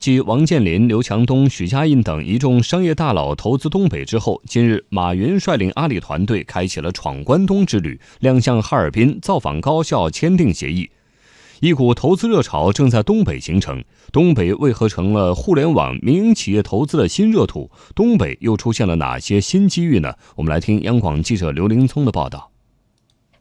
继王健林、刘强东、许家印等一众商业大佬投资东北之后，近日，马云率领阿里团队开启了闯关东之旅，亮相哈尔滨，造访高校，签订协议。一股投资热潮正在东北形成。东北为何成了互联网民营企业投资的新热土？东北又出现了哪些新机遇呢？我们来听央广记者刘林聪的报道。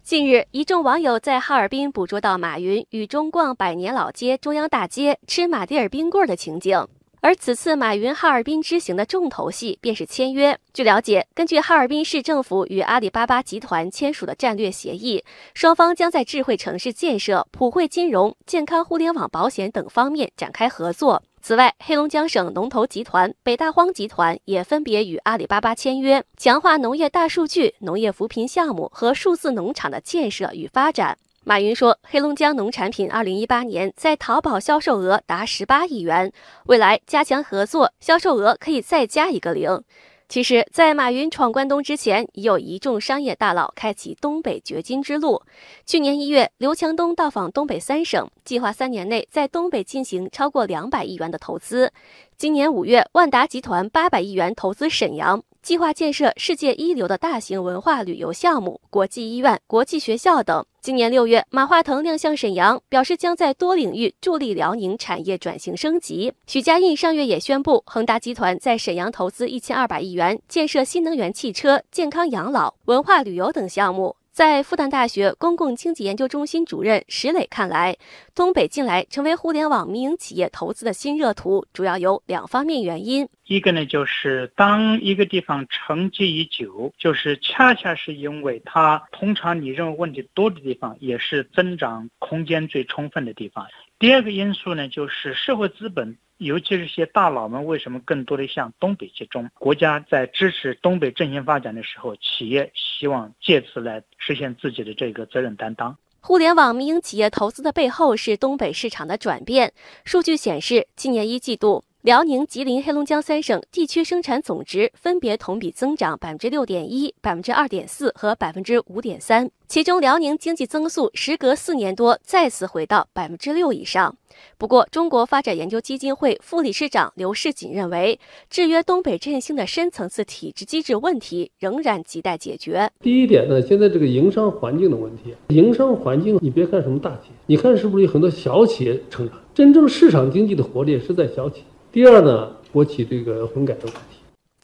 近日，一众网友在哈尔滨捕捉到马云与中逛百年老街、中央大街、吃马迭尔冰棍的情景。而此次马云哈尔滨之行的重头戏便是签约。据了解，根据哈尔滨市政府与阿里巴巴集团签署的战略协议，双方将在智慧城市建设、普惠金融、健康互联网保险等方面展开合作。此外，黑龙江省龙头集团北大荒集团也分别与阿里巴巴签约，强化农业大数据、农业扶贫项目和数字农场的建设与发展。马云说，黑龙江农产品2018年在淘宝销售额达18亿元，未来加强合作，销售额可以再加一个零。其实，在马云闯关东之前，已有一众商业大佬开启东北掘金之路。去年一月，刘强东到访东北三省，计划三年内在东北进行超过两百亿元的投资。今年五月，万达集团八百亿元投资沈阳。计划建设世界一流的大型文化旅游项目、国际医院、国际学校等。今年六月，马化腾亮相沈阳，表示将在多领域助力辽宁产业转型升级。许家印上月也宣布，恒大集团在沈阳投资一千二百亿元，建设新能源汽车、健康养老、文化旅游等项目。在复旦大学公共经济研究中心主任石磊看来，东北近来成为互联网民营企业投资的新热土，主要有两方面原因。一个呢，就是当一个地方沉寂已久，就是恰恰是因为它通常你认为问题多的地方，也是增长空间最充分的地方。第二个因素呢，就是社会资本。尤其是些大佬们为什么更多的向东北集中？国家在支持东北振兴发展的时候，企业希望借此来实现自己的这个责任担当。互联网民营企业投资的背后是东北市场的转变。数据显示，今年一季度。辽宁、吉林、黑龙江三省地区生产总值分别同比增长百分之六点一、百分之二点四和百分之五点三，其中辽宁经济增速时隔四年多再次回到百分之六以上。不过，中国发展研究基金会副理事长刘世锦认为，制约东北振兴的深层次体制机制问题仍然亟待解决。第一点呢，现在这个营商环境的问题，营商环境你别看什么大企业，你看是不是有很多小企业成长？真正市场经济的活力是在小企业。第二呢，国企这个混改的问题。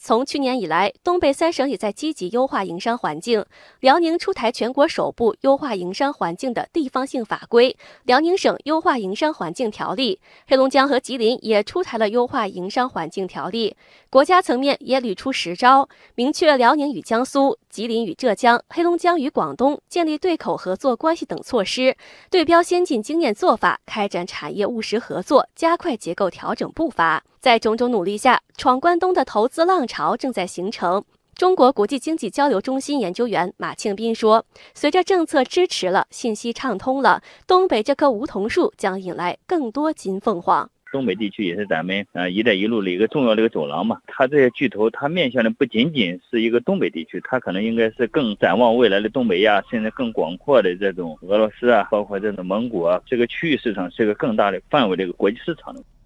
从去年以来，东北三省也在积极优化营商环境。辽宁出台全国首部优化营商环境的地方性法规《辽宁省优化营商环境条例》，黑龙江和吉林也出台了优化营商环境条例。国家层面也屡出实招，明确辽宁与江苏、吉林与浙江、黑龙江与广东建立对口合作关系等措施，对标先进经验做法，开展产业务实合作，加快结构调整步伐。在种种努力下，闯关东的投资浪潮正在形成。中国国际经济交流中心研究员马庆斌说：“随着政策支持了，信息畅通了，东北这棵梧桐树将引来更多金凤凰。东北地区也是咱们呃“一带一路”的一个重要的一个走廊嘛。它这些巨头，它面向的不仅仅是一个东北地区，它可能应该是更展望未来的东北亚，甚至更广阔的这种俄罗斯啊，包括这种蒙古啊，这个区域市场是一个更大的范围的一个国际市场的。”